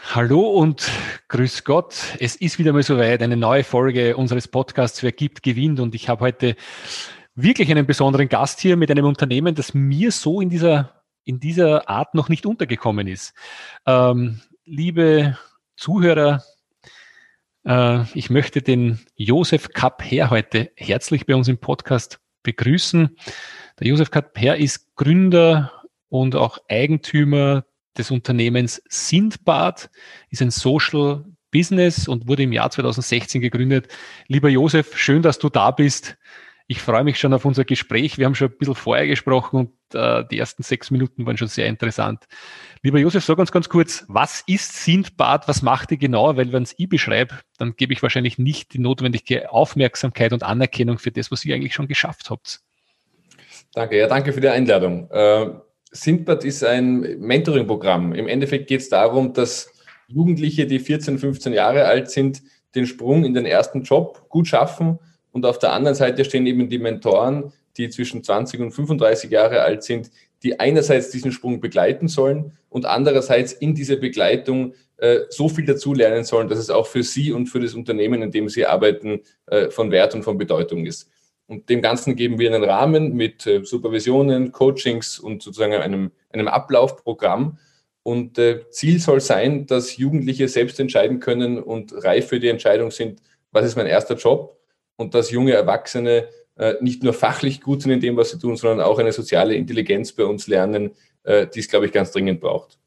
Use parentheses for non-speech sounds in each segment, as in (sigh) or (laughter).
Hallo und grüß Gott. Es ist wieder mal soweit, eine neue Folge unseres Podcasts Wer gibt, gewinnt. Und ich habe heute wirklich einen besonderen Gast hier mit einem Unternehmen, das mir so in dieser, in dieser Art noch nicht untergekommen ist. Ähm, liebe Zuhörer, äh, ich möchte den Josef Kapp Herr heute herzlich bei uns im Podcast begrüßen. Der Josef Kapp Herr ist Gründer und auch Eigentümer des Unternehmens Sindbad, ist ein Social Business und wurde im Jahr 2016 gegründet. Lieber Josef, schön, dass du da bist. Ich freue mich schon auf unser Gespräch. Wir haben schon ein bisschen vorher gesprochen und äh, die ersten sechs Minuten waren schon sehr interessant. Lieber Josef, sag uns ganz kurz, was ist Sindbad? Was macht ihr genau? Weil wenn es ich beschreibe, dann gebe ich wahrscheinlich nicht die notwendige Aufmerksamkeit und Anerkennung für das, was ihr eigentlich schon geschafft habt. Danke, ja, danke für die Einladung. Äh, Sindbad ist ein Mentoring-Programm. Im Endeffekt geht es darum, dass Jugendliche, die 14, 15 Jahre alt sind, den Sprung in den ersten Job gut schaffen. Und auf der anderen Seite stehen eben die Mentoren, die zwischen 20 und 35 Jahre alt sind, die einerseits diesen Sprung begleiten sollen und andererseits in dieser Begleitung äh, so viel dazulernen sollen, dass es auch für sie und für das Unternehmen, in dem sie arbeiten, äh, von Wert und von Bedeutung ist. Und dem Ganzen geben wir einen Rahmen mit äh, Supervisionen, Coachings und sozusagen einem, einem Ablaufprogramm. Und äh, Ziel soll sein, dass Jugendliche selbst entscheiden können und reif für die Entscheidung sind, was ist mein erster Job und dass junge Erwachsene äh, nicht nur fachlich gut sind in dem, was sie tun, sondern auch eine soziale Intelligenz bei uns lernen, äh, die es, glaube ich, ganz dringend braucht.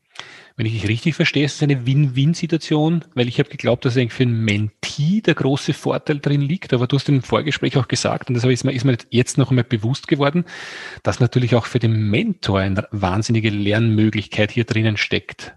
Wenn ich dich richtig verstehe, ist es eine Win-Win-Situation, weil ich habe geglaubt, dass eigentlich für einen Mentee der große Vorteil drin liegt. Aber du hast im Vorgespräch auch gesagt, und das ist mir, jetzt noch einmal bewusst geworden, dass natürlich auch für den Mentor eine wahnsinnige Lernmöglichkeit hier drinnen steckt.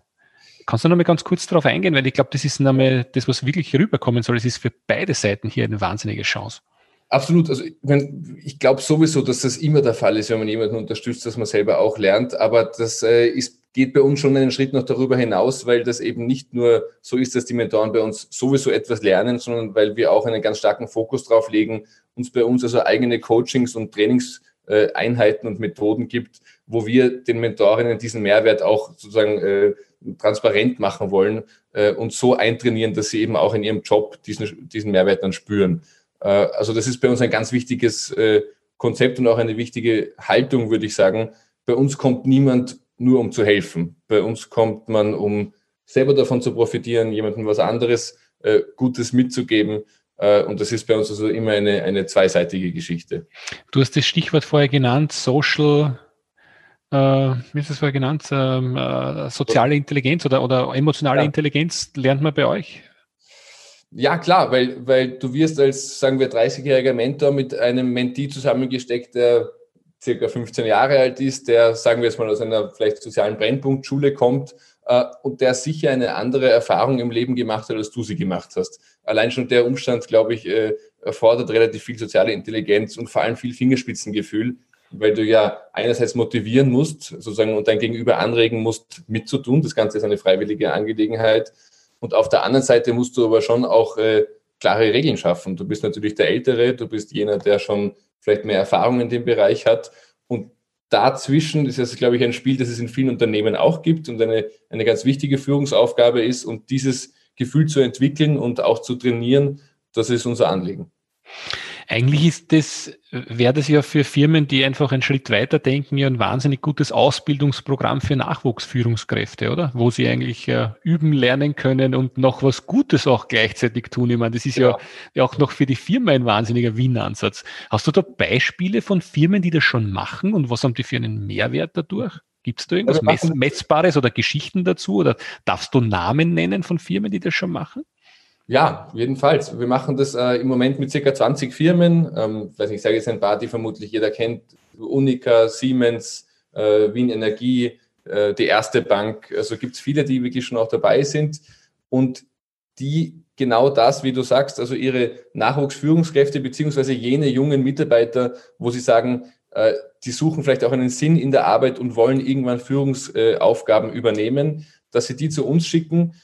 Kannst du noch mal ganz kurz darauf eingehen, weil ich glaube, das ist nochmal das, was wirklich rüberkommen soll. Es ist für beide Seiten hier eine wahnsinnige Chance. Absolut. Also wenn, ich glaube sowieso, dass das immer der Fall ist, wenn man jemanden unterstützt, dass man selber auch lernt. Aber das äh, ist, geht bei uns schon einen Schritt noch darüber hinaus, weil das eben nicht nur so ist, dass die Mentoren bei uns sowieso etwas lernen, sondern weil wir auch einen ganz starken Fokus drauf legen, uns bei uns also eigene Coachings und Trainingseinheiten und Methoden gibt, wo wir den Mentorinnen diesen Mehrwert auch sozusagen äh, transparent machen wollen äh, und so eintrainieren, dass sie eben auch in ihrem Job diesen, diesen Mehrwert dann spüren. Äh, also das ist bei uns ein ganz wichtiges äh, Konzept und auch eine wichtige Haltung, würde ich sagen. Bei uns kommt niemand nur um zu helfen. Bei uns kommt man, um selber davon zu profitieren, jemandem was anderes äh, Gutes mitzugeben. und das ist bei uns also immer eine, eine zweiseitige Geschichte. Du hast das Stichwort vorher genannt, Social äh, wie ist das vorher genannt, ähm, äh, soziale Intelligenz oder, oder emotionale ja. Intelligenz lernt man bei euch? Ja, klar, weil, weil du wirst als, sagen wir, 30-jähriger Mentor mit einem Mentee zusammengesteckt, der circa 15 Jahre alt ist, der, sagen wir jetzt mal, aus einer vielleicht sozialen Brennpunktschule kommt äh, und der sicher eine andere Erfahrung im Leben gemacht hat, als du sie gemacht hast. Allein schon der Umstand, glaube ich, äh, erfordert relativ viel soziale Intelligenz und vor allem viel Fingerspitzengefühl, weil du ja einerseits motivieren musst, sozusagen, und dein Gegenüber anregen musst, mitzutun. Das Ganze ist eine freiwillige Angelegenheit. Und auf der anderen Seite musst du aber schon auch äh, klare Regeln schaffen. Du bist natürlich der Ältere, du bist jener, der schon vielleicht mehr Erfahrung in dem Bereich hat. Und dazwischen ist es, glaube ich, ein Spiel, das es in vielen Unternehmen auch gibt und eine, eine ganz wichtige Führungsaufgabe ist. Und dieses Gefühl zu entwickeln und auch zu trainieren, das ist unser Anliegen. Eigentlich ist das, wäre das ja für Firmen, die einfach einen Schritt weiter denken, ja ein wahnsinnig gutes Ausbildungsprogramm für Nachwuchsführungskräfte, oder? Wo sie eigentlich äh, üben lernen können und noch was Gutes auch gleichzeitig tun. Ich meine, das ist ja, ja auch noch für die Firma ein wahnsinniger Win-Ansatz. Hast du da Beispiele von Firmen, die das schon machen und was haben die für einen Mehrwert dadurch? Gibt es da irgendwas also Messbares oder Geschichten dazu? Oder darfst du Namen nennen von Firmen, die das schon machen? Ja, jedenfalls. Wir machen das äh, im Moment mit circa 20 Firmen. Ähm, weiß nicht, ich sage jetzt ein paar, die vermutlich jeder kennt. Unica, Siemens, äh, Wien Energie, äh, die Erste Bank. Also gibt es viele, die wirklich schon auch dabei sind und die genau das, wie du sagst, also ihre Nachwuchsführungskräfte beziehungsweise jene jungen Mitarbeiter, wo sie sagen, äh, die suchen vielleicht auch einen Sinn in der Arbeit und wollen irgendwann Führungsaufgaben übernehmen, dass sie die zu uns schicken.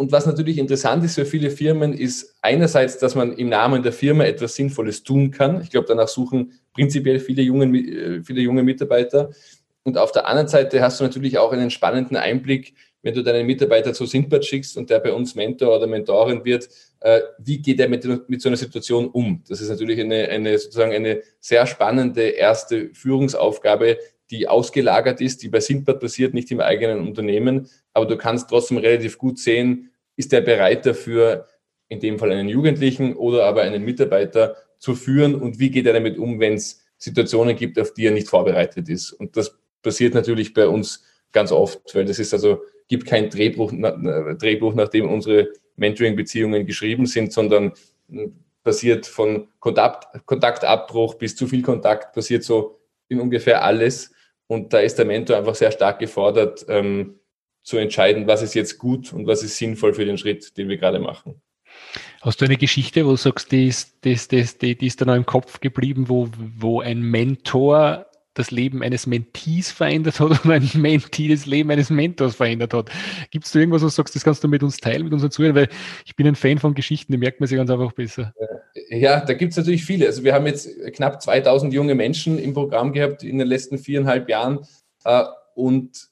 Und was natürlich interessant ist für viele Firmen, ist einerseits, dass man im Namen der Firma etwas Sinnvolles tun kann. Ich glaube, danach suchen prinzipiell viele junge, äh, viele junge Mitarbeiter. Und auf der anderen Seite hast du natürlich auch einen spannenden Einblick, wenn du deinen Mitarbeiter zu Sintbad schickst und der bei uns Mentor oder Mentorin wird, äh, wie geht er mit, mit so einer Situation um? Das ist natürlich eine, eine sozusagen eine sehr spannende erste Führungsaufgabe, die ausgelagert ist, die bei Sintbad passiert, nicht im eigenen Unternehmen. Aber du kannst trotzdem relativ gut sehen, ist er bereit dafür, in dem Fall einen Jugendlichen oder aber einen Mitarbeiter zu führen und wie geht er damit um, wenn es Situationen gibt, auf die er nicht vorbereitet ist. Und das passiert natürlich bei uns ganz oft, weil das ist also, gibt kein Drehbuch, Drehbuch nachdem unsere Mentoring-Beziehungen geschrieben sind, sondern hm, passiert von Kontakt, Kontaktabbruch bis zu viel Kontakt, passiert so in ungefähr alles. Und da ist der Mentor einfach sehr stark gefordert, ähm, zu entscheiden, was ist jetzt gut und was ist sinnvoll für den Schritt, den wir gerade machen. Hast du eine Geschichte, wo du sagst, die ist, die, die, die ist da noch im Kopf geblieben, wo, wo ein Mentor das Leben eines Mentees verändert hat (laughs) oder ein Mentee das Leben eines Mentors verändert hat. Gibt es da irgendwas, wo du sagst, das kannst du mit uns teilen, mit unseren Zuhörern? Weil ich bin ein Fan von Geschichten, die merkt man sich ganz einfach besser. Ja, da gibt es natürlich viele. Also wir haben jetzt knapp 2000 junge Menschen im Programm gehabt in den letzten viereinhalb Jahren. Äh, und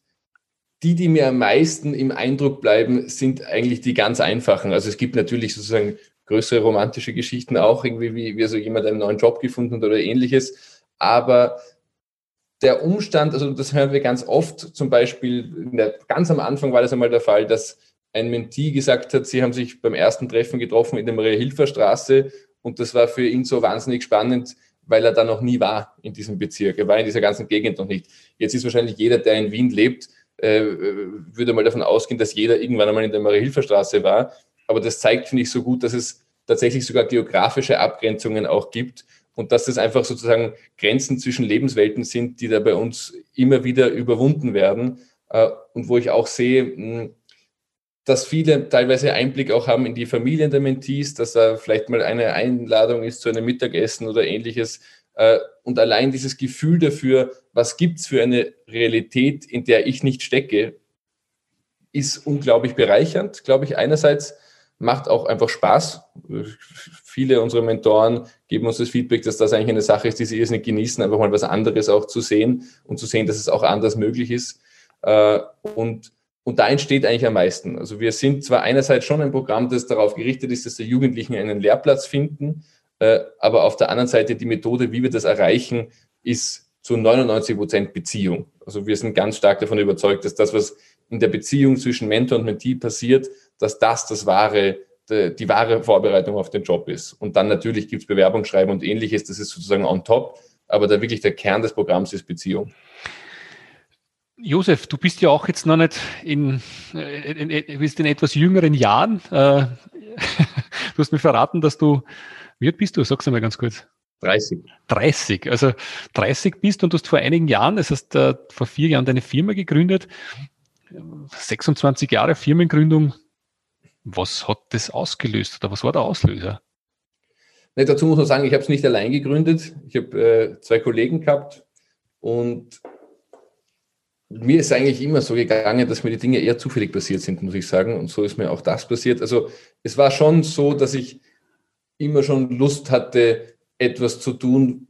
die, die mir am meisten im Eindruck bleiben, sind eigentlich die ganz einfachen. Also es gibt natürlich sozusagen größere romantische Geschichten auch, irgendwie wie, wie so jemand einen neuen Job gefunden hat oder ähnliches. Aber der Umstand, also das hören wir ganz oft, zum Beispiel der, ganz am Anfang war das einmal der Fall, dass ein Mentee gesagt hat, sie haben sich beim ersten Treffen getroffen in der Maria-Hilfer-Straße und das war für ihn so wahnsinnig spannend, weil er da noch nie war in diesem Bezirk. Er war in dieser ganzen Gegend noch nicht. Jetzt ist wahrscheinlich jeder, der in Wien lebt, äh, würde mal davon ausgehen, dass jeder irgendwann einmal in der Maria-Hilfer-Straße war. Aber das zeigt, finde ich, so gut, dass es tatsächlich sogar geografische Abgrenzungen auch gibt und dass das einfach sozusagen Grenzen zwischen Lebenswelten sind, die da bei uns immer wieder überwunden werden äh, und wo ich auch sehe, dass viele teilweise Einblick auch haben in die Familien der Mentees, dass da vielleicht mal eine Einladung ist zu einem Mittagessen oder ähnliches. Äh, und allein dieses Gefühl dafür, was gibt es für eine Realität, in der ich nicht stecke, ist unglaublich bereichernd, glaube ich, einerseits macht auch einfach Spaß. Viele unserer Mentoren geben uns das Feedback, dass das eigentlich eine Sache ist, die sie irrsinnig genießen, einfach mal was anderes auch zu sehen und zu sehen, dass es auch anders möglich ist. Äh, und, und da entsteht eigentlich am meisten. Also wir sind zwar einerseits schon ein Programm, das darauf gerichtet ist, dass die Jugendlichen einen Lehrplatz finden, äh, aber auf der anderen Seite die Methode, wie wir das erreichen, ist zu 99 Prozent Beziehung. Also wir sind ganz stark davon überzeugt, dass das, was in der Beziehung zwischen Mentor und Mentee passiert, dass das das wahre, die, wahre Vorbereitung auf den Job ist. Und dann natürlich gibt es Bewerbungsschreiben und ähnliches, das ist sozusagen on top, aber da wirklich der Kern des Programms ist Beziehung. Josef, du bist ja auch jetzt noch nicht in, in, in, bist in etwas jüngeren Jahren. Äh, (laughs) du hast mir verraten, dass du, wie alt bist du? Sag's einmal ganz kurz. 30. 30. Also 30 bist und du hast vor einigen Jahren, das heißt äh, vor vier Jahren deine Firma gegründet. 26 Jahre Firmengründung, was hat das ausgelöst oder was war der Auslöser? Nee, dazu muss man sagen, ich habe es nicht allein gegründet. Ich habe äh, zwei Kollegen gehabt und mir ist eigentlich immer so gegangen, dass mir die Dinge eher zufällig passiert sind, muss ich sagen. Und so ist mir auch das passiert. Also es war schon so, dass ich immer schon Lust hatte, etwas zu tun,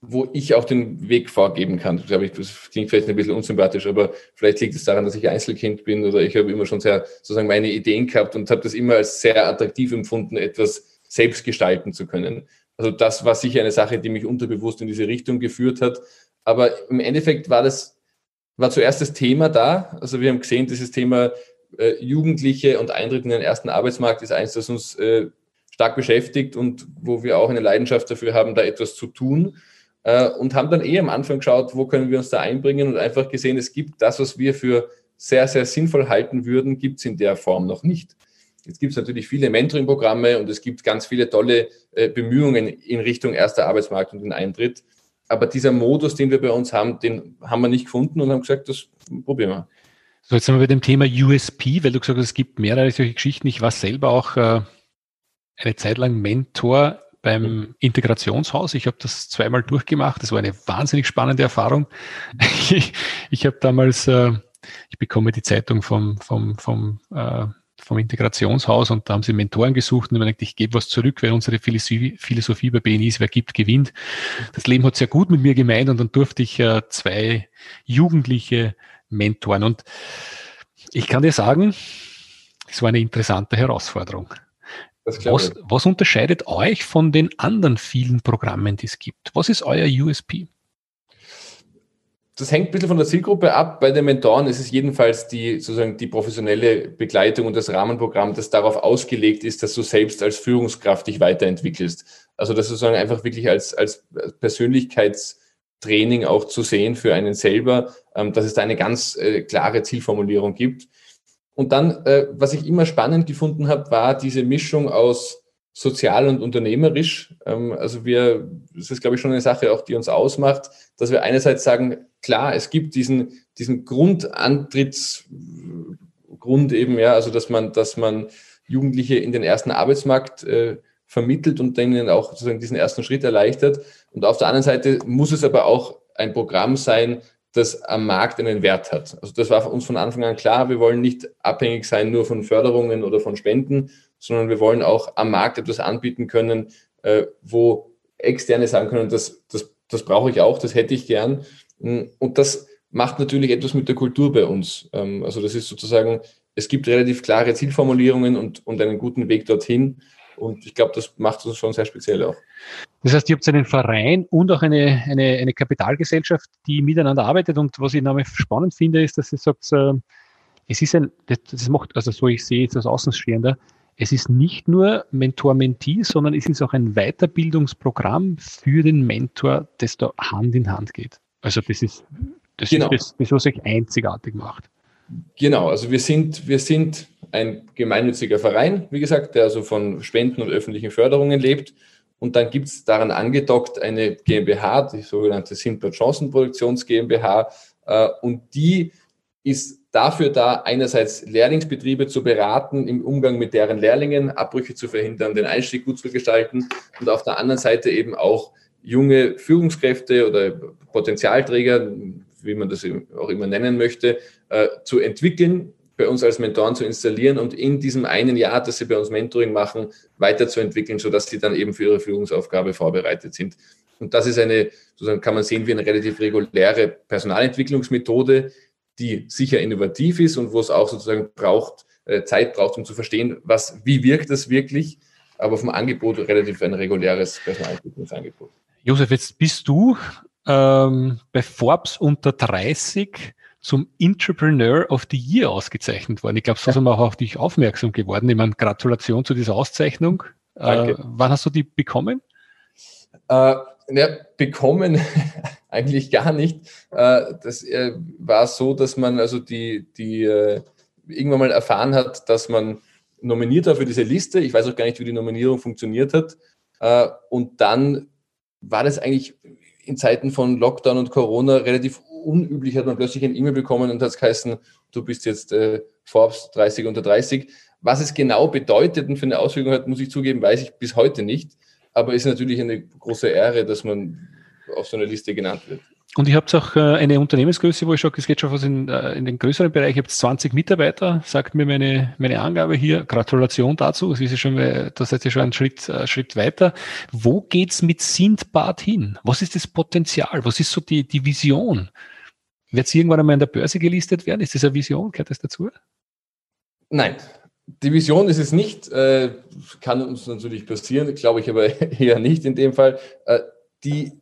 wo ich auch den Weg vorgeben kann. Glaube ich, das klingt vielleicht ein bisschen unsympathisch, aber vielleicht liegt es daran, dass ich Einzelkind bin oder ich habe immer schon sehr sozusagen meine Ideen gehabt und habe das immer als sehr attraktiv empfunden, etwas selbst gestalten zu können. Also das war sicher eine Sache, die mich unterbewusst in diese Richtung geführt hat. Aber im Endeffekt war das, war zuerst das Thema da. Also wir haben gesehen, dieses Thema äh, Jugendliche und Eintritt in den ersten Arbeitsmarkt ist eins, das uns äh, stark beschäftigt und wo wir auch eine Leidenschaft dafür haben, da etwas zu tun äh, und haben dann eh am Anfang geschaut, wo können wir uns da einbringen und einfach gesehen, es gibt das, was wir für sehr, sehr sinnvoll halten würden, gibt es in der Form noch nicht. Jetzt gibt es natürlich viele Mentoring-Programme und es gibt ganz viele tolle äh, Bemühungen in Richtung erster Arbeitsmarkt und den Eintritt. Aber dieser Modus, den wir bei uns haben, den haben wir nicht gefunden und haben gesagt, das probieren wir. So, jetzt sind wir bei dem Thema USP, weil du gesagt hast, es gibt mehrere solche Geschichten. Ich war selber auch äh, eine Zeit lang Mentor beim Integrationshaus. Ich habe das zweimal durchgemacht. Das war eine wahnsinnig spannende Erfahrung. Ich, (laughs) ich habe damals, äh, ich bekomme die Zeitung vom, vom, vom, äh, vom Integrationshaus und da haben sie Mentoren gesucht und ich, gedacht, ich gebe was zurück, weil unsere Philosophie, Philosophie bei BNI ist, wer gibt, gewinnt. Das Leben hat sehr gut mit mir gemeint und dann durfte ich äh, zwei Jugendliche mentoren. Und ich kann dir sagen, es war eine interessante Herausforderung. Was, was, unterscheidet euch von den anderen vielen Programmen, die es gibt? Was ist euer USP? Das hängt ein bisschen von der Zielgruppe ab. Bei den Mentoren ist es jedenfalls die, sozusagen die professionelle Begleitung und das Rahmenprogramm, das darauf ausgelegt ist, dass du selbst als Führungskraft dich weiterentwickelst. Also das sozusagen einfach wirklich als, als Persönlichkeitstraining auch zu sehen für einen selber, ähm, dass es da eine ganz äh, klare Zielformulierung gibt. Und dann, äh, was ich immer spannend gefunden habe, war diese Mischung aus sozial und unternehmerisch. Ähm, also wir, das ist, glaube ich, schon eine Sache auch, die uns ausmacht, dass wir einerseits sagen, klar, es gibt diesen, diesen Grundantrittsgrund eben, ja, also dass man, dass man Jugendliche in den ersten Arbeitsmarkt äh, vermittelt und denen auch sozusagen diesen ersten Schritt erleichtert. Und auf der anderen Seite muss es aber auch ein Programm sein, das am Markt einen Wert hat. Also das war uns von Anfang an klar. Wir wollen nicht abhängig sein nur von Förderungen oder von Spenden, sondern wir wollen auch am Markt etwas anbieten können, äh, wo Externe sagen können, das, das, das brauche ich auch, das hätte ich gern. Und das macht natürlich etwas mit der Kultur bei uns. Ähm, also das ist sozusagen, es gibt relativ klare Zielformulierungen und, und einen guten Weg dorthin. Und ich glaube, das macht uns schon sehr speziell auch. Das heißt, ihr habt einen Verein und auch eine, eine, eine Kapitalgesellschaft, die miteinander arbeitet. Und was ich nämlich spannend finde, ist, dass ihr sagt, äh, es ist ein, das, das macht, also so ich sehe jetzt als Außenstehender, es ist nicht nur Mentor-Mentee, sondern es ist auch ein Weiterbildungsprogramm für den Mentor, das da Hand in Hand geht. Also das ist das, genau. ist das, das was euch einzigartig macht. Genau, also wir sind, wir sind ein gemeinnütziger Verein, wie gesagt, der also von Spenden und öffentlichen Förderungen lebt. Und dann gibt es daran angedockt eine GmbH, die sogenannte Simple Chancenproduktions GmbH. Äh, und die ist dafür da, einerseits Lehrlingsbetriebe zu beraten im Umgang mit deren Lehrlingen, Abbrüche zu verhindern, den Einstieg gut zu gestalten und auf der anderen Seite eben auch junge Führungskräfte oder Potenzialträger, wie man das auch immer nennen möchte, äh, zu entwickeln, bei uns als Mentoren zu installieren und in diesem einen Jahr, dass sie bei uns Mentoring machen, weiterzuentwickeln, sodass sie dann eben für ihre Führungsaufgabe vorbereitet sind. Und das ist eine, sozusagen kann man sehen, wie eine relativ reguläre Personalentwicklungsmethode, die sicher innovativ ist und wo es auch sozusagen braucht, äh, Zeit braucht, um zu verstehen, was, wie wirkt das wirklich, aber vom Angebot relativ ein reguläres Personalentwicklungsangebot. Josef, jetzt bist du ähm, bei Forbes unter 30 zum Entrepreneur of the Year ausgezeichnet worden. Ich glaube, so sind wir auch auf dich aufmerksam geworden. Ich meine, Gratulation zu dieser Auszeichnung. Äh, wann hast du die bekommen? Äh, ja, bekommen (laughs) eigentlich gar nicht. Äh, das äh, war so, dass man also die, die äh, irgendwann mal erfahren hat, dass man nominiert war für diese Liste. Ich weiß auch gar nicht, wie die Nominierung funktioniert hat. Äh, und dann war das eigentlich in Zeiten von Lockdown und Corona relativ unüblich, hat man plötzlich ein E-Mail bekommen und hat es geheißen, du bist jetzt äh, Forbes 30 unter 30. Was es genau bedeutet und für eine Auswirkung hat, muss ich zugeben, weiß ich bis heute nicht. Aber ist natürlich eine große Ehre, dass man auf so einer Liste genannt wird. Und ihr habt auch äh, eine Unternehmensgröße, wo ich sage, es geht schon was in, äh, in den größeren Bereich. Ihr habt 20 Mitarbeiter, sagt mir meine, meine Angabe hier. Gratulation dazu. Das ist ja schon, das seid ihr schon einen Schritt, äh, Schritt weiter. Wo geht's mit Sindbad hin? Was ist das Potenzial? Was ist so die, die Vision? Wird es irgendwann einmal in der Börse gelistet werden? Ist das eine Vision? Gehört das dazu? Nein, die Vision ist es nicht. Äh, kann uns natürlich passieren, glaube ich aber (laughs) eher nicht in dem Fall. Äh, die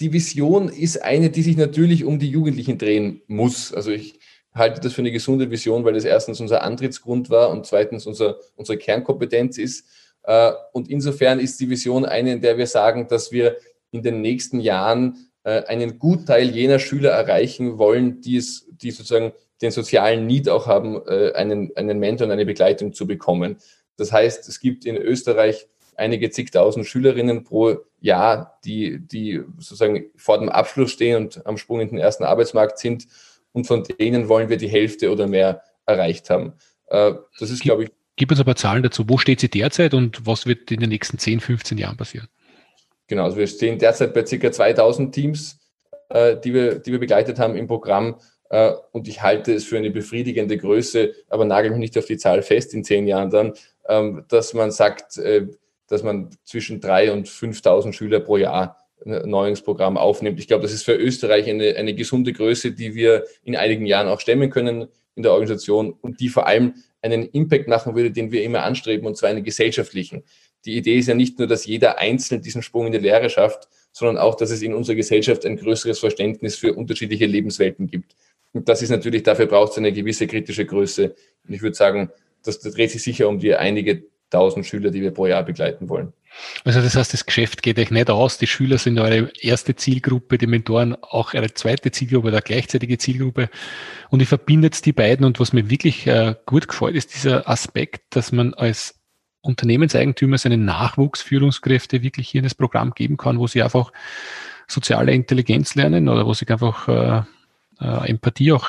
die Vision ist eine, die sich natürlich um die Jugendlichen drehen muss. Also ich halte das für eine gesunde Vision, weil das erstens unser Antrittsgrund war und zweitens unser, unsere Kernkompetenz ist. Äh, und insofern ist die Vision eine, in der wir sagen, dass wir in den nächsten Jahren äh, einen Gutteil jener Schüler erreichen wollen, die es, die sozusagen den sozialen Need auch haben, äh, einen, einen Mentor und eine Begleitung zu bekommen. Das heißt, es gibt in Österreich einige zigtausend Schülerinnen pro Jahr, die, die sozusagen vor dem Abschluss stehen und am Sprung in den ersten Arbeitsmarkt sind. Und von denen wollen wir die Hälfte oder mehr erreicht haben. Äh, das ist, glaube ich, Gib uns paar Zahlen dazu. Wo steht sie derzeit und was wird in den nächsten 10, 15 Jahren passieren? Genau, also wir stehen derzeit bei ca. 2000 Teams, äh, die, wir, die wir begleitet haben im Programm. Äh, und ich halte es für eine befriedigende Größe, aber nagel mich nicht auf die Zahl fest in zehn Jahren dann, ähm, dass man sagt, dass man zwischen 3.000 und 5.000 Schüler pro Jahr ein Neuungsprogramm aufnimmt. Ich glaube, das ist für Österreich eine, eine gesunde Größe, die wir in einigen Jahren auch stemmen können in der Organisation und die vor allem einen Impact machen würde, den wir immer anstreben, und zwar einen gesellschaftlichen. Die Idee ist ja nicht nur, dass jeder einzeln diesen Sprung in die Lehre schafft, sondern auch, dass es in unserer Gesellschaft ein größeres Verständnis für unterschiedliche Lebenswelten gibt. Und das ist natürlich, dafür braucht es eine gewisse kritische Größe. Und ich würde sagen, das, das dreht sich sicher um die einige tausend Schüler, die wir pro Jahr begleiten wollen. Also das heißt, das Geschäft geht euch nicht aus. Die Schüler sind eure erste Zielgruppe, die Mentoren auch eure zweite Zielgruppe oder gleichzeitige Zielgruppe. Und ihr verbindet die beiden. Und was mir wirklich äh, gut gefällt, ist dieser Aspekt, dass man als Unternehmenseigentümer seine Nachwuchsführungskräfte wirklich hier in das Programm geben kann, wo sie einfach soziale Intelligenz lernen oder wo sie einfach äh, äh, Empathie auch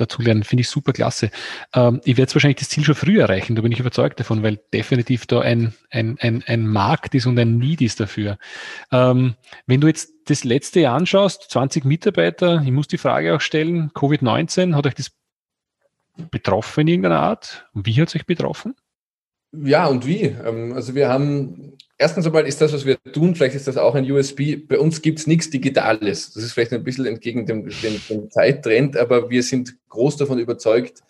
dazu lernen, finde ich super klasse. Ähm, ich werde jetzt wahrscheinlich das Ziel schon früh erreichen, da bin ich überzeugt davon, weil definitiv da ein, ein, ein, ein Markt ist und ein Need ist dafür. Ähm, wenn du jetzt das letzte Jahr anschaust, 20 Mitarbeiter, ich muss die Frage auch stellen, Covid-19, hat euch das betroffen in irgendeiner Art? Wie hat es euch betroffen? Ja, und wie? Ähm, also wir haben erstens einmal ist das, was wir tun, vielleicht ist das auch ein USB. Bei uns gibt es nichts Digitales. Das ist vielleicht ein bisschen entgegen dem, dem, dem, Zeittrend, aber wir sind groß davon überzeugt,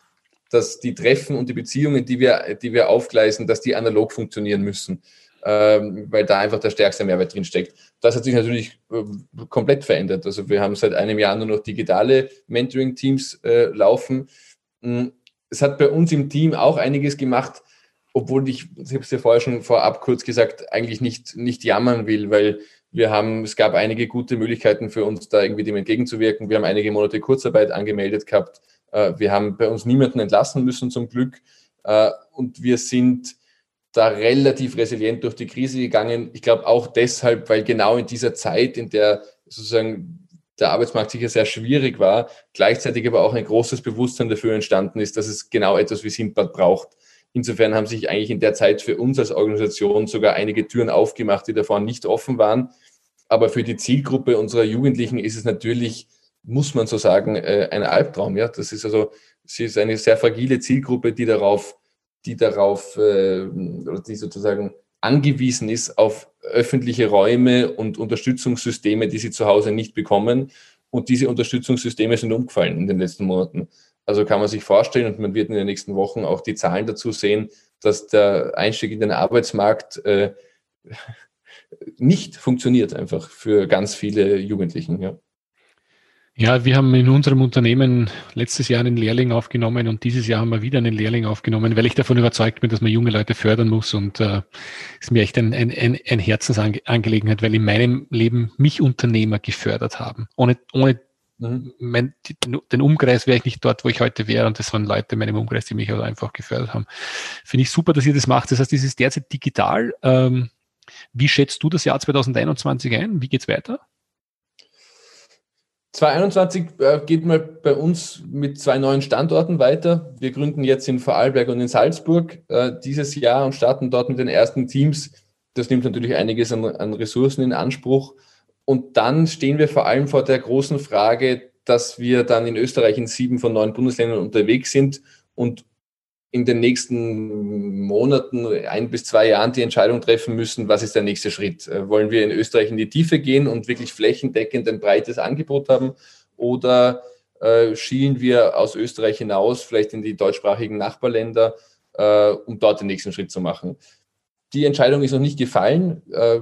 dass die Treffen und die Beziehungen, die wir, die wir aufgleisen, dass die analog funktionieren müssen, ähm, weil da einfach der stärkste Mehrwert drin steckt. Das hat sich natürlich äh, komplett verändert. Also wir haben seit einem Jahr nur noch digitale Mentoring-Teams äh, laufen. Hm, es hat bei uns im Team auch einiges gemacht obwohl ich, ich habe es ja vorher schon vorab kurz gesagt, eigentlich nicht, nicht jammern will, weil wir haben, es gab einige gute Möglichkeiten für uns, da irgendwie dem entgegenzuwirken. Wir haben einige Monate Kurzarbeit angemeldet gehabt. Äh, wir haben bei uns niemanden entlassen müssen, zum Glück. Äh, und wir sind da relativ resilient durch die Krise gegangen. Ich glaube auch deshalb, weil genau in dieser Zeit, in der sozusagen der Arbeitsmarkt sicher sehr schwierig war, gleichzeitig aber auch ein großes Bewusstsein dafür entstanden ist, dass es genau etwas wie Simpat braucht. Insofern haben sich eigentlich in der Zeit für uns als Organisation sogar einige Türen aufgemacht, die davor nicht offen waren. Aber für die Zielgruppe unserer Jugendlichen ist es natürlich, muss man so sagen, äh, ein Albtraum. Ja, das ist also, sie ist eine sehr fragile Zielgruppe, die darauf, die darauf, äh, oder die sozusagen angewiesen ist auf öffentliche Räume und Unterstützungssysteme, die sie zu Hause nicht bekommen. Und diese Unterstützungssysteme sind umgefallen in den letzten Monaten. Also kann man sich vorstellen, und man wird in den nächsten Wochen auch die Zahlen dazu sehen, dass der Einstieg in den Arbeitsmarkt äh, (laughs) nicht funktioniert einfach für ganz viele Jugendlichen. Ja. Ja, wir haben in unserem Unternehmen letztes Jahr einen Lehrling aufgenommen und dieses Jahr haben wir wieder einen Lehrling aufgenommen, weil ich davon überzeugt bin, dass man junge Leute fördern muss und äh, ist mir echt ein, ein, ein, ein Herzensangelegenheit, weil in meinem Leben mich Unternehmer gefördert haben. Ohne, ohne Mhm. Mein, den Umkreis wäre ich nicht dort, wo ich heute wäre. Und das waren Leute in meinem Umkreis, die mich also einfach gefördert haben. Finde ich super, dass ihr das macht. Das heißt, das ist derzeit digital. Ähm, wie schätzt du das Jahr 2021 ein? Wie geht's weiter? 2021 äh, geht mal bei uns mit zwei neuen Standorten weiter. Wir gründen jetzt in Vorarlberg und in Salzburg äh, dieses Jahr und starten dort mit den ersten Teams. Das nimmt natürlich einiges an, an Ressourcen in Anspruch. Und dann stehen wir vor allem vor der großen Frage, dass wir dann in Österreich in sieben von neun Bundesländern unterwegs sind und in den nächsten Monaten, ein bis zwei Jahren die Entscheidung treffen müssen, was ist der nächste Schritt? Äh, wollen wir in Österreich in die Tiefe gehen und wirklich flächendeckend ein breites Angebot haben? Oder äh, schielen wir aus Österreich hinaus, vielleicht in die deutschsprachigen Nachbarländer, äh, um dort den nächsten Schritt zu machen? Die Entscheidung ist noch nicht gefallen. Äh,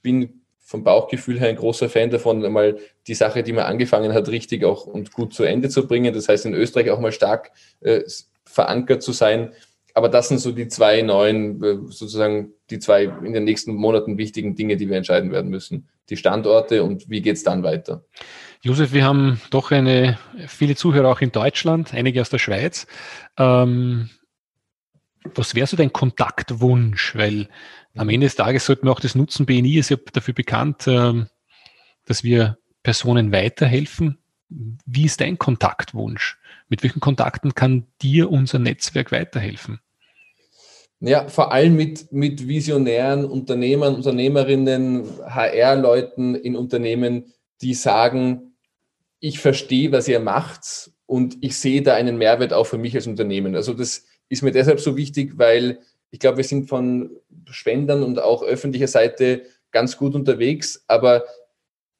bin vom Bauchgefühl her ein großer Fan davon, einmal die Sache, die man angefangen hat, richtig auch und gut zu Ende zu bringen. Das heißt, in Österreich auch mal stark äh, verankert zu sein. Aber das sind so die zwei neuen, äh, sozusagen die zwei in den nächsten Monaten wichtigen Dinge, die wir entscheiden werden müssen. Die Standorte und wie geht es dann weiter? Josef, wir haben doch eine, viele Zuhörer auch in Deutschland, einige aus der Schweiz. Ähm, was wäre so dein Kontaktwunsch? Weil am Ende des Tages sollten wir auch das nutzen. BNI ist ja dafür bekannt, ähm, dass wir Personen weiterhelfen. Wie ist dein Kontaktwunsch? Mit welchen Kontakten kann dir unser Netzwerk weiterhelfen? Ja, vor allem mit, mit visionären Unternehmern, Unternehmerinnen, HR-Leuten in Unternehmen, die sagen, ich verstehe, was ihr macht und ich sehe da einen Mehrwert auch für mich als Unternehmen. Also das ist mir deshalb so wichtig, weil ich glaube, wir sind von Spendern und auch öffentlicher Seite ganz gut unterwegs, aber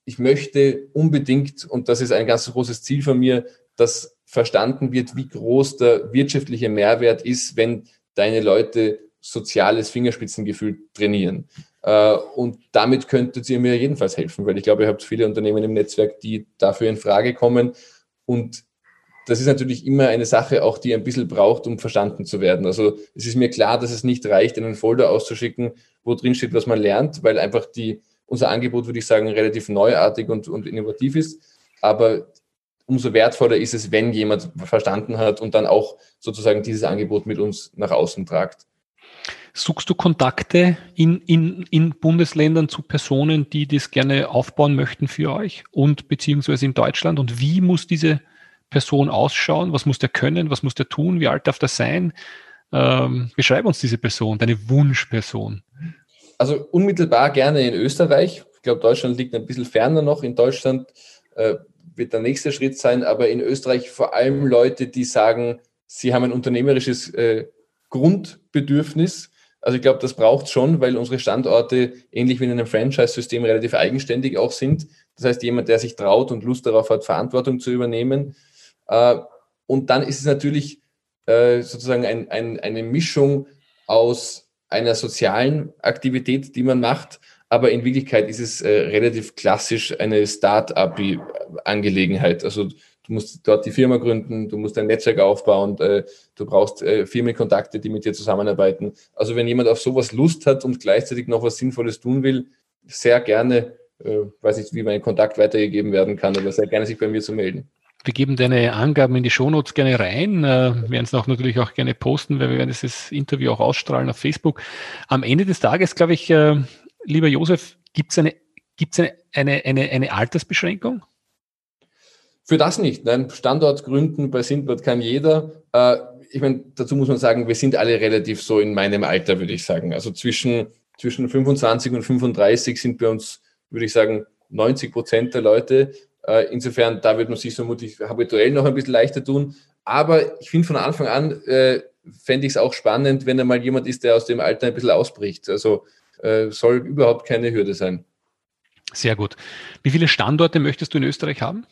ich möchte unbedingt, und das ist ein ganz großes Ziel von mir, dass verstanden wird, wie groß der wirtschaftliche Mehrwert ist, wenn deine Leute soziales Fingerspitzengefühl trainieren. Äh, und damit könntet ihr mir jedenfalls helfen, weil ich glaube, ihr habt viele Unternehmen im Netzwerk, die dafür in Frage kommen. Und das ist natürlich immer eine Sache, auch die ein bisschen braucht, um verstanden zu werden. Also es ist mir klar, dass es nicht reicht, einen Folder auszuschicken, wo drin steht, was man lernt, weil einfach die, unser Angebot, würde ich sagen, relativ neuartig und, und innovativ ist. Aber umso wertvoller ist es, wenn jemand verstanden hat und dann auch sozusagen dieses Angebot mit uns nach außen tragt. Suchst du Kontakte in, in, in Bundesländern zu Personen, die das gerne aufbauen möchten für euch und beziehungsweise in Deutschland? Und wie muss diese Person ausschauen? Was muss der können? Was muss der tun? Wie alt darf der sein? Ähm, beschreib uns diese Person, deine Wunschperson. Also unmittelbar gerne in Österreich. Ich glaube, Deutschland liegt ein bisschen ferner noch. In Deutschland äh, wird der nächste Schritt sein, aber in Österreich vor allem Leute, die sagen, sie haben ein unternehmerisches äh, Grundbedürfnis. Also ich glaube, das braucht schon, weil unsere Standorte ähnlich wie in einem Franchise-System relativ eigenständig auch sind. Das heißt, jemand, der sich traut und Lust darauf hat, Verantwortung zu übernehmen. Äh, und dann ist es natürlich äh, sozusagen ein, ein, eine Mischung aus einer sozialen Aktivität, die man macht, aber in Wirklichkeit ist es äh, relativ klassisch eine Start-up-Angelegenheit. Also du musst dort die Firma gründen, du musst ein Netzwerk aufbauen, äh, du brauchst äh, Firmenkontakte, die mit dir zusammenarbeiten. Also wenn jemand auf sowas Lust hat und gleichzeitig noch was Sinnvolles tun will, sehr gerne, äh, weiß nicht, wie mein Kontakt weitergegeben werden kann, aber sehr gerne sich bei mir zu melden. Wir geben deine Angaben in die Shownotes gerne rein, äh, werden es auch natürlich auch gerne posten, weil wir werden dieses Interview auch ausstrahlen auf Facebook. Am Ende des Tages, glaube ich, äh, lieber Josef, gibt es eine, gibt's eine, eine, eine, eine Altersbeschränkung? Für das nicht. Nein, Standort gründen bei Sindbad kann jeder. Äh, ich meine, dazu muss man sagen, wir sind alle relativ so in meinem Alter, würde ich sagen. Also zwischen, zwischen 25 und 35 sind bei uns, würde ich sagen, 90 Prozent der Leute. Äh, insofern, da wird man sich so habituell noch ein bisschen leichter tun. Aber ich finde von Anfang an, äh, fände ich es auch spannend, wenn da mal jemand ist, der aus dem Alter ein bisschen ausbricht. Also äh, soll überhaupt keine Hürde sein. Sehr gut. Wie viele Standorte möchtest du in Österreich haben?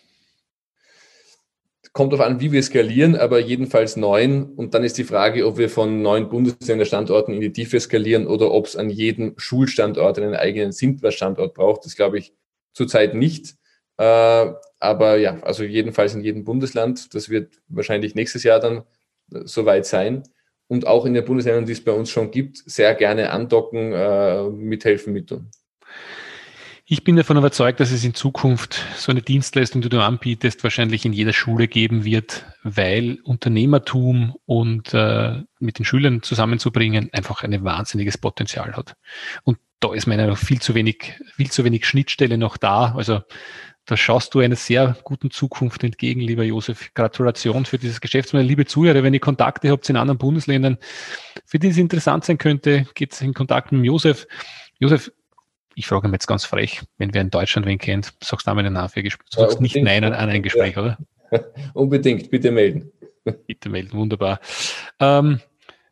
Kommt darauf an, wie wir skalieren, aber jedenfalls neun. Und dann ist die Frage, ob wir von neun Bundesländer-Standorten in die Tiefe skalieren oder ob es an jedem Schulstandort einen eigenen Sintwas-Standort braucht. Das glaube ich zurzeit nicht. Äh, aber ja, also jedenfalls in jedem Bundesland. Das wird wahrscheinlich nächstes Jahr dann äh, soweit sein. Und auch in den Bundesländern, die es bei uns schon gibt, sehr gerne andocken, äh, mithelfen, mittun. Ich bin davon überzeugt, dass es in Zukunft so eine Dienstleistung, die du anbietest, wahrscheinlich in jeder Schule geben wird, weil Unternehmertum und äh, mit den Schülern zusammenzubringen einfach ein wahnsinniges Potenzial hat. Und da ist meiner noch viel zu wenig, viel zu wenig Schnittstelle noch da. Also da schaust du einer sehr guten Zukunft entgegen, lieber Josef. Gratulation für dieses Geschäftsmodell. Liebe Zuhörer, wenn ihr Kontakte habt in anderen Bundesländern, für die es interessant sein könnte, geht in Kontakt mit Josef. Josef, ich frage mich jetzt ganz frech, wenn wer in Deutschland wen kennt, sagst du einmal den. Du sagst ja, nicht Nein an, ein Gespräch, ja. oder? (laughs) unbedingt, bitte melden. (laughs) Bitte melden, wunderbar. Ähm,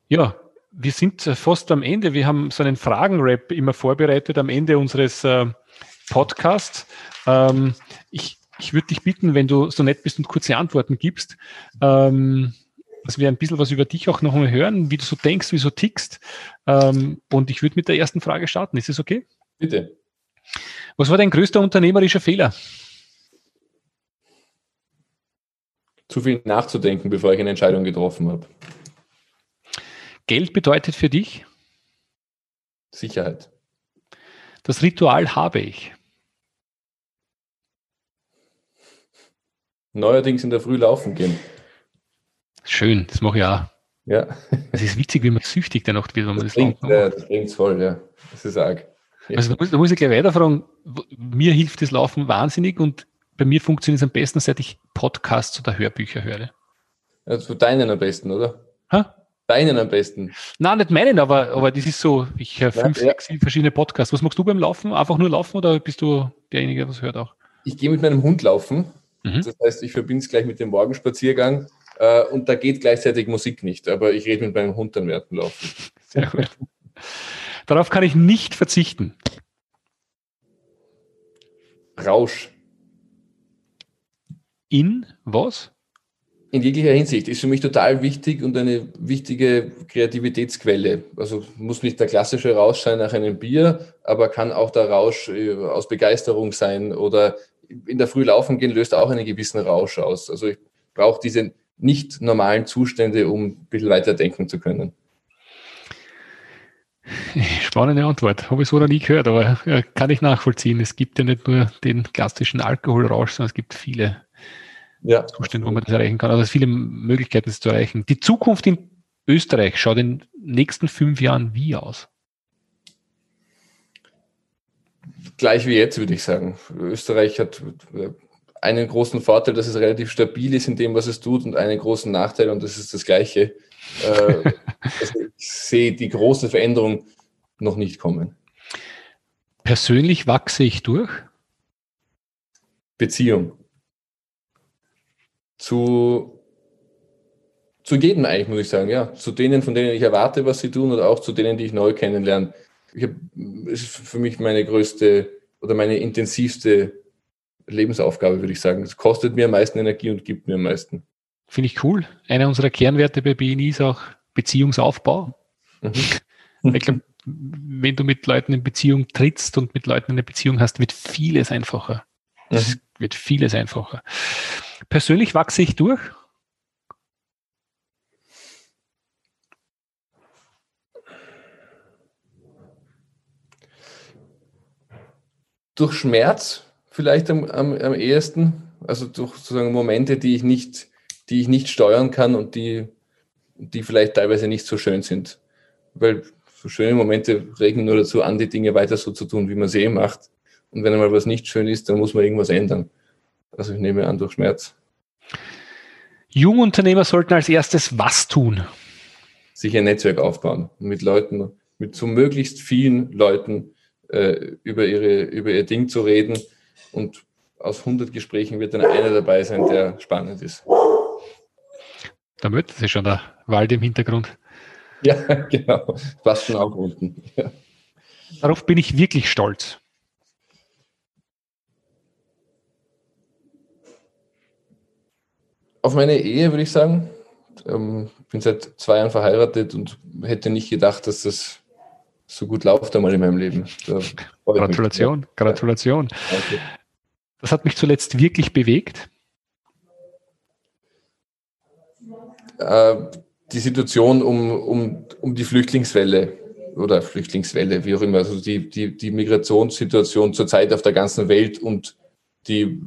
ja, wir sind fast am Ende. Wir haben so einen Fragenrap immer vorbereitet am Ende unseres äh, Podcasts. Ähm, ich ich würde dich bitten, wenn du so nett bist und kurze Antworten gibst, ähm, dass wir ein bisschen was über dich auch noch mal hören, wie du so denkst, wie du so tickst. Ähm, und ich würde mit der ersten Frage starten. Ist es okay? Bitte. Was war dein größter unternehmerischer Fehler? Zu viel nachzudenken, bevor ich eine Entscheidung getroffen habe. Geld bedeutet für dich? Sicherheit. Das Ritual habe ich. Neuerdings in der Früh laufen gehen. Schön, das mache ich auch. Ja. Es ist witzig, wie man süchtig danach wird, wenn man das, das bringt. Ja, das bringt voll, ja. Das ist arg. Ja. Also da muss, da muss ich gleich weiterfragen. Mir hilft das Laufen wahnsinnig und bei mir funktioniert es am besten, seit ich Podcasts oder Hörbücher höre. Also deinen am besten, oder? Ha? Deinen am besten. Nein, nicht meinen, aber, aber das ist so, ich höre fünf, ja, sechs, sieben verschiedene Podcasts. Was machst du beim Laufen? Einfach nur laufen oder bist du derjenige, der was hört auch? Ich gehe mit meinem Hund laufen. Mhm. Das heißt, ich verbinde es gleich mit dem Morgenspaziergang äh, und da geht gleichzeitig Musik nicht, aber ich rede mit meinem Hund dann während dem Laufen. (laughs) Sehr gut. Darauf kann ich nicht verzichten. Rausch. In was? in jeglicher Hinsicht ist für mich total wichtig und eine wichtige Kreativitätsquelle. Also muss nicht der klassische Rausch sein nach einem Bier, aber kann auch der Rausch äh, aus Begeisterung sein oder in der Früh laufen gehen löst auch einen gewissen Rausch aus. Also ich brauche diese nicht normalen Zustände, um ein bisschen weiter denken zu können. (laughs) Spannende Antwort. Habe ich so noch nie gehört, aber äh, kann ich nachvollziehen. Es gibt ja nicht nur den klassischen Alkoholrausch, sondern es gibt viele ja. Zustände, wo man das erreichen kann. Also viele Möglichkeiten, das zu erreichen. Die Zukunft in Österreich schaut in den nächsten fünf Jahren wie aus? Gleich wie jetzt, würde ich sagen. Österreich hat einen großen Vorteil, dass es relativ stabil ist in dem, was es tut, und einen großen Nachteil, und das ist das Gleiche. Äh, (laughs) also ich sehe die große Veränderung noch nicht kommen. Persönlich wachse ich durch? Beziehung zu, zu jedem eigentlich, muss ich sagen, ja. Zu denen, von denen ich erwarte, was sie tun, oder auch zu denen, die ich neu kennenlerne. Ich hab, ist für mich meine größte oder meine intensivste Lebensaufgabe, würde ich sagen. Es kostet mir am meisten Energie und gibt mir am meisten. Finde ich cool. Einer unserer Kernwerte bei BNI ist auch Beziehungsaufbau. Mhm. (laughs) ich glaube, wenn du mit Leuten in Beziehung trittst und mit Leuten eine Beziehung hast, wird vieles einfacher. Es mhm. wird vieles einfacher. Persönlich wachse ich durch. Durch Schmerz vielleicht am, am, am ehesten, also durch sozusagen Momente, die ich nicht, die ich nicht steuern kann und die, die vielleicht teilweise nicht so schön sind. Weil so schöne Momente regen nur dazu an, die Dinge weiter so zu tun, wie man sie eh macht. Und wenn einmal was nicht schön ist, dann muss man irgendwas ändern. Also ich nehme an durch Schmerz. Jungunternehmer sollten als erstes was tun? Sich ein Netzwerk aufbauen, mit Leuten, mit so möglichst vielen Leuten äh, über, ihre, über ihr Ding zu reden. Und aus 100 Gesprächen wird dann einer dabei sein, der spannend ist. Damit ist schon der Wald im Hintergrund. (laughs) Ja, genau. Passt schon auch unten. Ja. Darauf bin ich wirklich stolz. auf meine Ehe würde ich sagen. Ähm, bin seit zwei Jahren verheiratet und hätte nicht gedacht, dass das so gut läuft einmal in meinem Leben. Gratulation, Gratulation. Ja. Das hat mich zuletzt wirklich bewegt. Äh, die Situation um, um, um die Flüchtlingswelle oder Flüchtlingswelle, wie auch immer, also die, die, die Migrationssituation zurzeit auf der ganzen Welt und die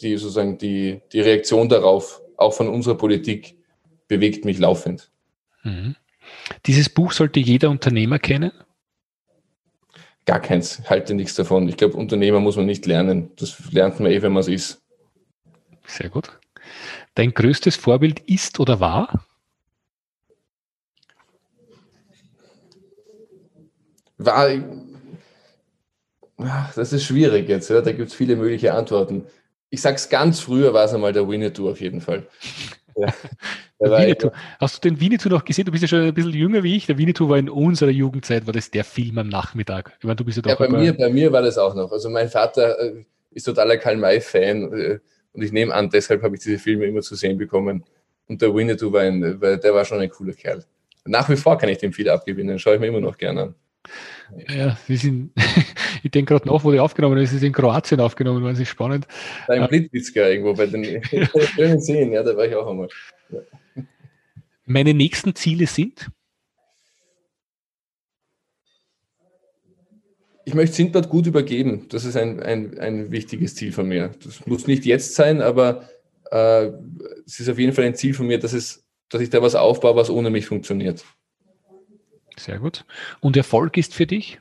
die sozusagen die, die Reaktion darauf, auch von unserer Politik, bewegt mich laufend. Mhm. Dieses Buch sollte jeder Unternehmer kennen? Gar keins, halte nichts davon. Ich glaube, Unternehmer muss man nicht lernen. Das lernt man eh, wenn man es ist. Sehr gut. Dein größtes Vorbild ist oder war? War. Das ist schwierig jetzt. Ja? Da gibt es viele mögliche Antworten ich sag's ganz früher, war es einmal der Winnetou auf jeden Fall. Ja. Winnetou. Hast du den Winnetou noch gesehen? Du bist ja schon ein bisschen jünger wie ich. Der Winnetou war in unserer Jugendzeit, war das der Film am Nachmittag. Ich meine, du bist ja, doch ja bei, mir, bei mir war das auch noch. Also mein Vater äh, ist totaler Karl-May-Fan äh, und ich nehme an, deshalb habe ich diese Filme immer zu sehen bekommen. Und der Winnetou war ein, der war schon ein cooler Kerl. Nach wie vor kann ich dem viel abgewinnen, schaue ich mir immer noch gerne an. Ja, wir sind, (laughs) ich denke gerade nach, wo die aufgenommen ist, ist in Kroatien aufgenommen, war sich spannend. Da im Blitwitzka irgendwo bei den (laughs) schönen Seen, ja, da war ich auch einmal. Ja. Meine nächsten Ziele sind? Ich möchte Sindbad gut übergeben. Das ist ein, ein, ein wichtiges Ziel von mir. Das muss nicht jetzt sein, aber äh, es ist auf jeden Fall ein Ziel von mir, dass, es, dass ich da was aufbaue, was ohne mich funktioniert. Sehr gut. Und Erfolg ist für dich?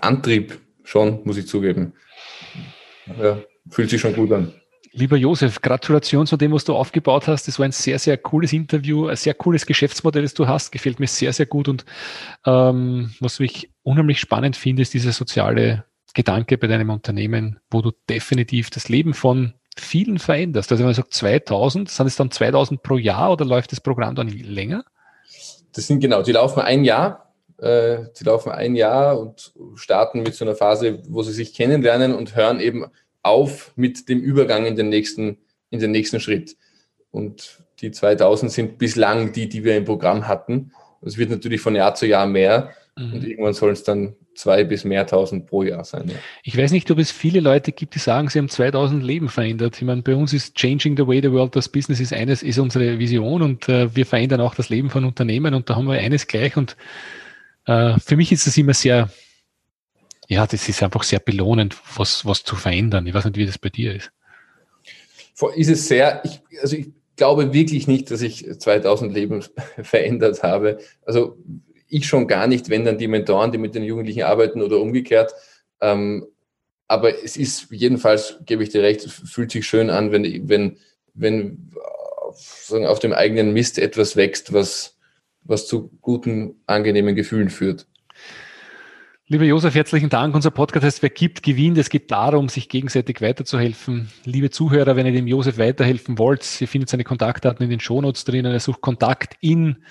Antrieb schon, muss ich zugeben. Ja, fühlt sich schon gut an. Lieber Josef, Gratulation zu dem, was du aufgebaut hast. Das war ein sehr, sehr cooles Interview, ein sehr cooles Geschäftsmodell, das du hast. Gefällt mir sehr, sehr gut. Und ähm, was mich unheimlich spannend finde, ist dieser soziale Gedanke bei deinem Unternehmen, wo du definitiv das Leben von vielen veränderst. Also wenn man sagt 2000, sind es dann 2000 pro Jahr oder läuft das Programm dann länger? Das sind genau, die laufen ein Jahr. Äh, die laufen ein Jahr und starten mit so einer Phase, wo sie sich kennenlernen und hören eben auf mit dem Übergang in den nächsten, in den nächsten Schritt. Und die 2000 sind bislang die, die wir im Programm hatten. Es wird natürlich von Jahr zu Jahr mehr mhm. und irgendwann sollen es dann zwei bis mehr tausend pro Jahr sein. Ja. Ich weiß nicht, ob es viele Leute gibt, die sagen, sie haben 2000 Leben verändert. Ich meine, bei uns ist Changing the Way the World das Business ist eines, ist unsere Vision und äh, wir verändern auch das Leben von Unternehmen und da haben wir eines gleich und äh, für mich ist das immer sehr ja, das ist einfach sehr belohnend, was, was zu verändern. Ich weiß nicht, wie das bei dir ist. Ist es sehr, ich, also ich glaube wirklich nicht, dass ich 2000 Leben (laughs) verändert habe. Also ich schon gar nicht, wenn dann die Mentoren, die mit den Jugendlichen arbeiten oder umgekehrt. Ähm, aber es ist jedenfalls, gebe ich dir recht, fühlt sich schön an, wenn, wenn, wenn auf dem eigenen Mist etwas wächst, was, was zu guten, angenehmen Gefühlen führt. Lieber Josef, herzlichen Dank. Unser Podcast heißt Wer gibt, gewinnt. Es geht darum, sich gegenseitig weiterzuhelfen. Liebe Zuhörer, wenn ihr dem Josef weiterhelfen wollt, ihr findet seine Kontaktdaten in den Shownotes drinnen. Er sucht Kontakt in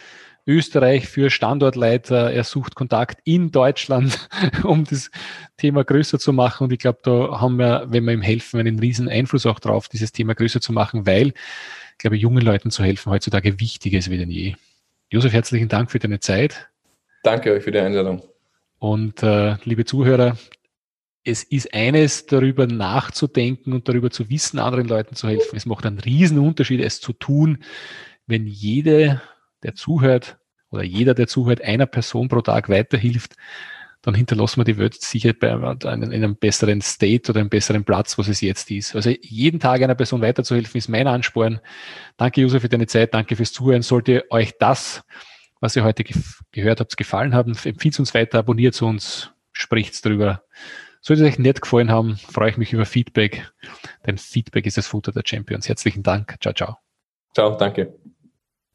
Österreich für Standortleiter. Er sucht Kontakt in Deutschland, (laughs) um das Thema größer zu machen. Und ich glaube, da haben wir, wenn wir ihm helfen, einen riesen Einfluss auch drauf, dieses Thema größer zu machen, weil, ich glaube, jungen Leuten zu helfen heutzutage wichtiger ist wie denn je. Josef, herzlichen Dank für deine Zeit. Danke euch für die Einladung. Und äh, liebe Zuhörer, es ist eines, darüber nachzudenken und darüber zu wissen, anderen Leuten zu helfen. Es macht einen riesen Unterschied, es zu tun, wenn jede, der zuhört oder jeder, der zuhört, einer Person pro Tag weiterhilft, dann hinterlassen wir die Welt sicher bei in einem besseren State oder einem besseren Platz, was es jetzt ist. Also jeden Tag einer Person weiterzuhelfen, ist mein Ansporn. Danke, Josef, für deine Zeit. Danke fürs Zuhören. Sollte euch das was ihr heute ge gehört habt, gefallen haben. Empfiehlt uns weiter, abonniert uns, spricht drüber. Sollte es euch nett gefallen haben, freue ich mich über Feedback, denn Feedback ist das Futter der Champions. Herzlichen Dank. Ciao, ciao. Ciao, danke.